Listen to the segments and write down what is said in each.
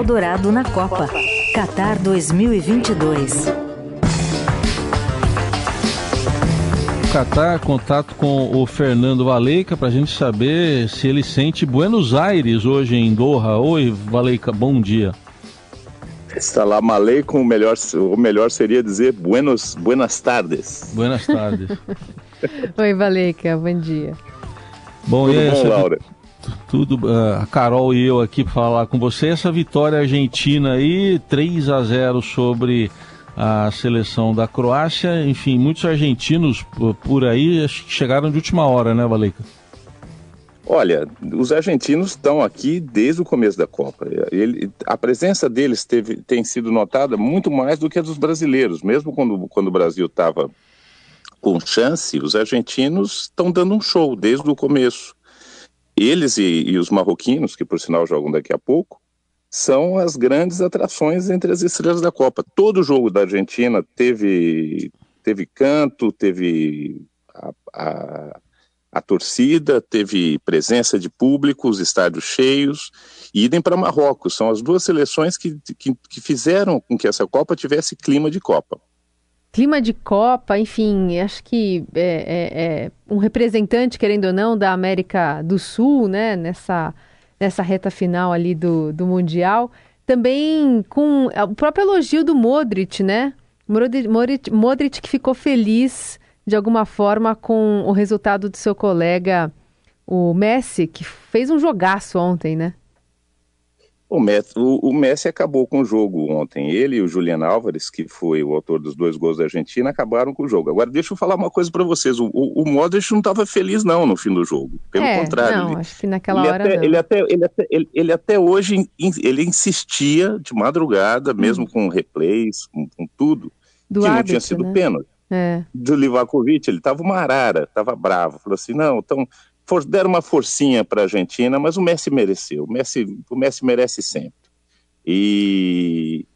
Eldorado na Copa. Qatar 2022. Catar contato com o Fernando Valeica para a gente saber se ele sente Buenos Aires hoje em Doha. Oi, Valeica, bom dia. Salam aleikum, o melhor, o melhor seria dizer buenos, buenas tardes. Buenas tardes. Oi, Valeica, bom dia. Bom, Tudo e bom, essa, Laura? Tudo, uh, a Carol e eu aqui para falar com você. Essa vitória argentina aí, 3 a 0 sobre a seleção da Croácia. Enfim, muitos argentinos por aí chegaram de última hora, né, Valeica? Olha, os argentinos estão aqui desde o começo da Copa. Ele, a presença deles teve, tem sido notada muito mais do que a dos brasileiros. Mesmo quando, quando o Brasil estava com chance, os argentinos estão dando um show desde o começo. Eles e, e, os marroquinos, que por sinal jogam daqui a pouco, são as grandes atrações entre as estrelas da Copa. Todo jogo da Argentina teve, teve canto, teve a, a, a torcida, teve presença de público, os estádios cheios, e idem para Marrocos. São as duas seleções que, que, que fizeram com que essa Copa tivesse clima de Copa clima de Copa, enfim, acho que é, é, é, um representante, querendo ou não, da América do Sul, né, nessa, nessa reta final ali do, do Mundial. Também com o próprio elogio do Modric, né? Modric, Modric que ficou feliz de alguma forma com o resultado do seu colega, o Messi, que fez um jogaço ontem, né? O Messi, o, o Messi, acabou com o jogo ontem. Ele e o Julian Álvares, que foi o autor dos dois gols da Argentina, acabaram com o jogo. Agora, deixa eu falar uma coisa para vocês. O, o, o Modric não estava feliz, não, no fim do jogo. Pelo é, contrário. Não, ele, acho que naquela ele hora. Até. Ele, até, ele, até, ele, ele até hoje ele insistia de madrugada, mesmo hum. com replays, com, com tudo, do que não tinha sido né? pênalti. É. Do Livakovic, ele estava uma arara, estava bravo. Falou assim: não, então for, deram uma forcinha para a Argentina, mas o Messi mereceu. O Messi, o Messi merece sempre. E,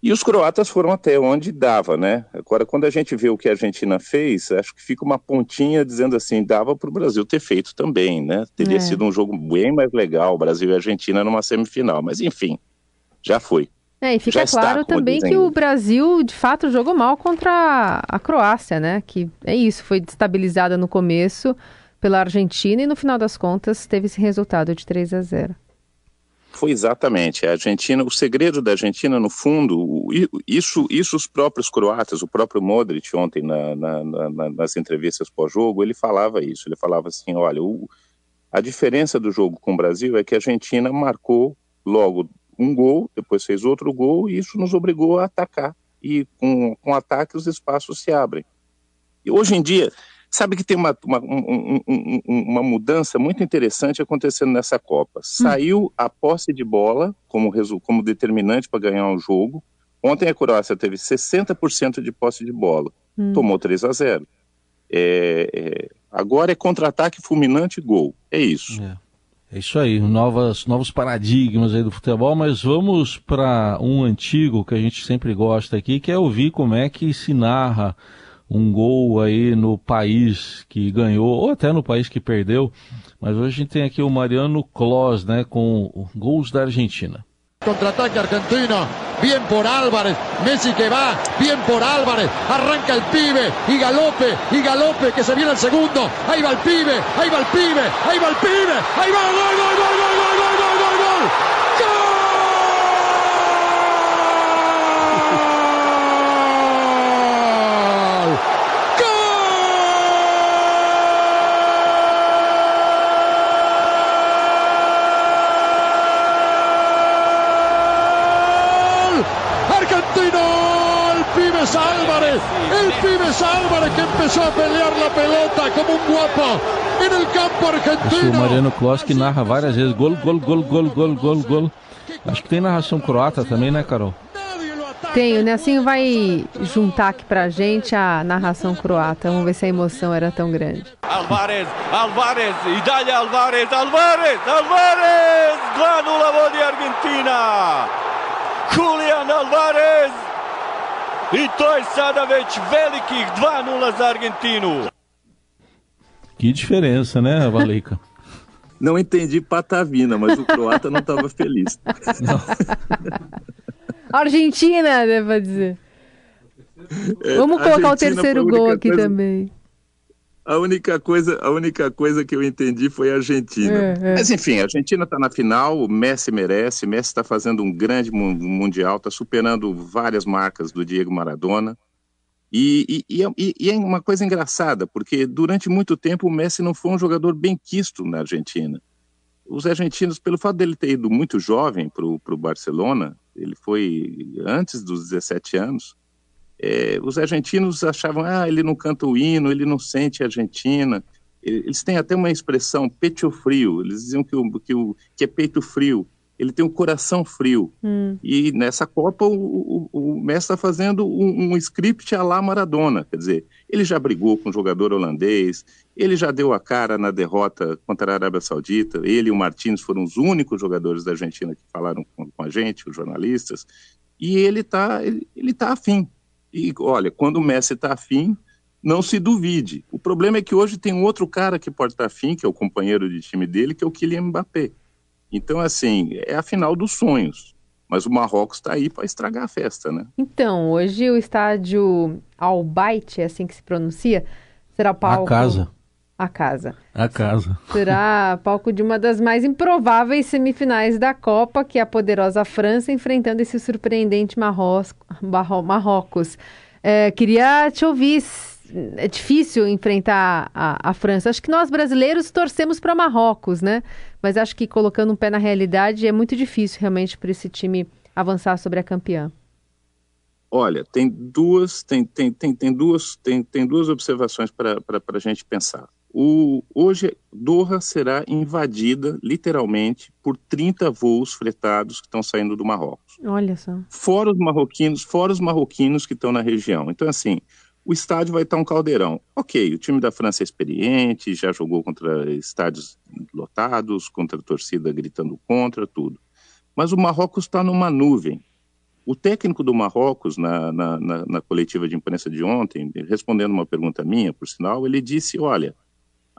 e os croatas foram até onde dava, né? Agora, quando a gente vê o que a Argentina fez, acho que fica uma pontinha dizendo assim, dava para o Brasil ter feito também, né? Teria É. sido um jogo bem mais legal, Brasil e Argentina numa semifinal, mas enfim, já foi. É, e fica está, claro também dizem. que o Brasil, de fato, jogou mal contra a Croácia, né? Que é isso, foi destabilizada no começo pela Argentina e no final das contas teve esse resultado de 3 a 0. Foi exatamente. A Argentina, o segredo da Argentina, no fundo, isso, isso os próprios croatas, o próprio Modric ontem na- na- na- nas entrevistas pós-jogo, ele falava isso. Ele falava assim, olha, o- a diferença do jogo com o Brasil é que a Argentina marcou logo um gol, depois fez outro gol e isso nos obrigou a atacar. E com, com ataque os espaços se abrem. E hoje em dia, sabe que tem uma, uma, um- um- um- uma mudança muito interessante acontecendo nessa Copa. Saiu a posse de bola como, como determinante para ganhar um jogo. Ontem a Croácia teve 60% de posse de bola, Hum. tomou 3 a 0. É, é, agora é contra-ataque fulminante e gol. É isso. É. É isso aí, novas, novos paradigmas aí do futebol, mas vamos para um antigo que a gente sempre gosta aqui, que é ouvir como é que se narra um gol aí no país que ganhou, ou até no país que perdeu. Mas hoje a gente tem aqui o Mariano Clos, né, com gols da Argentina. Contraataque argentino, bien por Álvarez, Messi que va, bien por Álvarez, arranca el pibe y galope, y galope que se viene el segundo, ahí va el pibe, ahí va el pibe, ahí va el pibe, ahí va, gol, gol, gol, gol, gol, gol, gol, gol, gol, el pibe Álvarez, el pibe Álvarez que empezó a pelear la pelota como un guapo en el campo Esse é o argentino. Mariano que narra várias vezes gol, gol, gol, gol, gol, gol, gol. Acho que tem narração croata também, né, Carol? Tem, o Nelsinho vai juntar aqui pra gente a narração croata. Vamos ver se a emoção era tão grande. Alvarez, Alvarez, i dalje Alvarez, Alvarez, Alvarez! 2-0 vodi Argentina! Julian Alvarez! I to je sada već velikih 2-0 za Argentinu. Que diferença, né, Valeica? Não entendi patavina, mas o croata não estava feliz. Não. Argentina, deve dizer. É, Vamos colocar o terceiro gol aqui coisa... também. A única coisa, a única coisa que eu entendi foi a Argentina. É, é. Mas enfim, a Argentina está na final, o Messi merece, Messi está fazendo um grande mundial, está superando várias marcas do Diego Maradona. E, e, e, e, é uma coisa engraçada, porque durante muito tempo o Messi não foi um jogador bem quisto na Argentina. Os argentinos, pelo fato dele ter ido muito jovem para o Barcelona, ele foi antes dos 17 anos, é, os argentinos achavam, ah, ele não canta o hino, ele não sente a Argentina. Eles têm até uma expressão, peito frio, eles diziam que, o, que, o, que é peito frio ele tem um coração frio. Hum. E nessa Copa o, o, o Messi está fazendo um, um, script à la Maradona, quer dizer, ele já brigou com o jogador holandês, ele já deu a cara na derrota contra a Arábia Saudita, ele e o Martins foram os únicos jogadores da Argentina que falaram com, com a gente, os jornalistas, e ele está ele, ele tá afim. E olha, quando o Messi está afim, não se duvide. O problema é que hoje tem um outro cara que pode estar tá afim, que é o companheiro de time dele, que é o Kylian Mbappé. Então, assim, é a final dos sonhos. Mas o Marrocos está aí para estragar a festa, né? Então, hoje o estádio Al Bayt, é assim que se pronuncia, será palco... A casa. A casa. A casa. Será palco de uma das mais improváveis semifinais da Copa, que é a poderosa França enfrentando esse surpreendente Marrocos. Marrocos. É, queria te ouvir é difícil enfrentar a, a, França. Acho que nós brasileiros torcemos para Marrocos, né? Mas acho que colocando um pé na realidade é muito difícil realmente para esse time avançar sobre a campeã. Olha, tem duas, tem, tem, tem, tem duas, tem, tem duas observações para a gente pensar. O, hoje, Doha será invadida, literalmente, por 30 voos fretados que estão saindo do Marrocos. Olha só. Fora os marroquinos, fora os marroquinos que estão na região. Então, assim, o estádio vai estar um caldeirão. Ok, o time da França é experiente, já jogou contra estádios lotados, contra a torcida gritando contra, tudo. Mas o Marrocos está numa nuvem. O técnico do Marrocos, na, na, na, na, coletiva de imprensa de ontem, respondendo uma pergunta minha, por sinal, ele disse: Olha,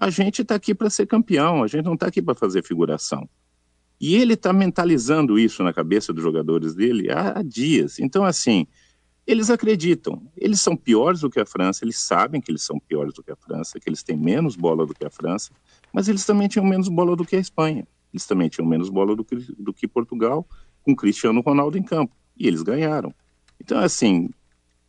a gente está aqui para ser campeão, a gente não está aqui para fazer figuração. E ele está mentalizando isso na cabeça dos jogadores dele há, há dias. Então, assim, eles acreditam. Eles são piores do que a França, eles sabem que eles são piores do que a França, que eles têm menos bola do que a França, mas eles também tinham menos bola do que a Espanha. Eles também tinham menos bola do que, do que Portugal, com Cristiano Ronaldo em campo. E eles ganharam. Então, assim,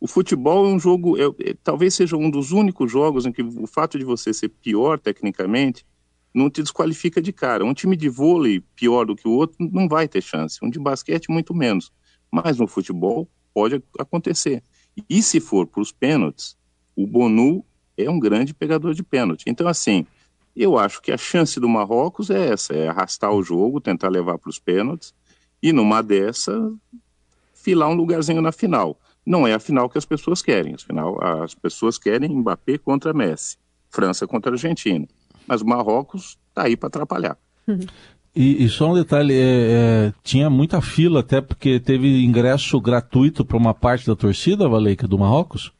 o futebol é um jogo, é, é, talvez seja um dos únicos jogos em que o fato de você ser pior tecnicamente não te desqualifica de cara. Um time de vôlei pior do que o outro não vai ter chance. Um de basquete, muito menos. Mas no futebol, pode acontecer. E se for para os pênaltis, o Bonu é um grande pegador de pênalti. Então, assim, eu acho que a chance do Marrocos é essa: é arrastar o jogo, tentar levar para os pênaltis e, numa dessa, filar um lugarzinho na final. Não é a final que as pessoas querem. Afinal, as pessoas querem Mbappé contra Messi, França contra Argentina. Mas o Marrocos está aí para atrapalhar. E, e, só um detalhe, é, é, tinha muita fila até porque teve ingresso gratuito para uma parte da torcida, Valeica, do Marrocos?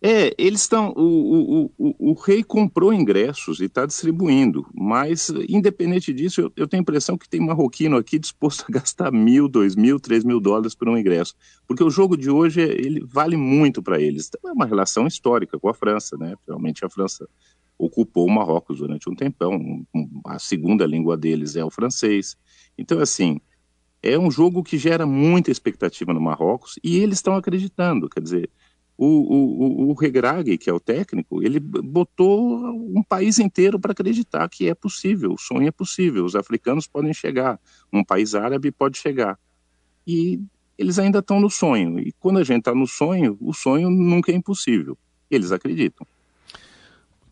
É, eles estão. O, o, o, o, rei comprou ingressos e está distribuindo, mas independente disso, eu, eu, tenho a impressão que tem marroquino aqui disposto a gastar mil, dois mil, três mil dólares por um ingresso, porque o jogo de hoje ele vale muito para eles. Então, é uma relação histórica com a França, né? Realmente a França ocupou o Marrocos durante um tempão. A segunda língua deles é o francês. Então, assim, é um jogo que gera muita expectativa no Marrocos e eles estão acreditando. Quer dizer, o, o, o Regragui, que é o técnico, ele botou um país inteiro para acreditar que é possível, o sonho é possível, os africanos podem chegar, um país árabe pode chegar. E eles ainda estão no sonho. E quando a gente está no sonho, o sonho nunca é impossível. Eles acreditam.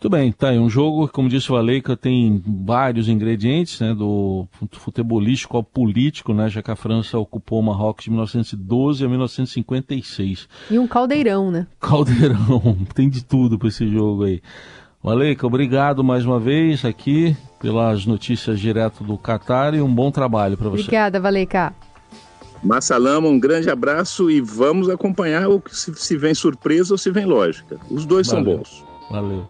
Muito bem, tá aí um jogo, como disse o Aleica, tem vários ingredientes, né, do futebolístico ao político, né, já que a França ocupou o Marrocos de 1912 a 1956. E um caldeirão, né? Caldeirão, tem de tudo para esse jogo aí. Aleica, obrigado mais uma vez aqui pelas notícias direto do Qatar e um bom trabalho para você. Obrigada, Valeica. Massalama, um grande abraço e vamos acompanhar o que se, se vem surpresa ou se vem lógica. Os dois Valeu. são bons. Valeu.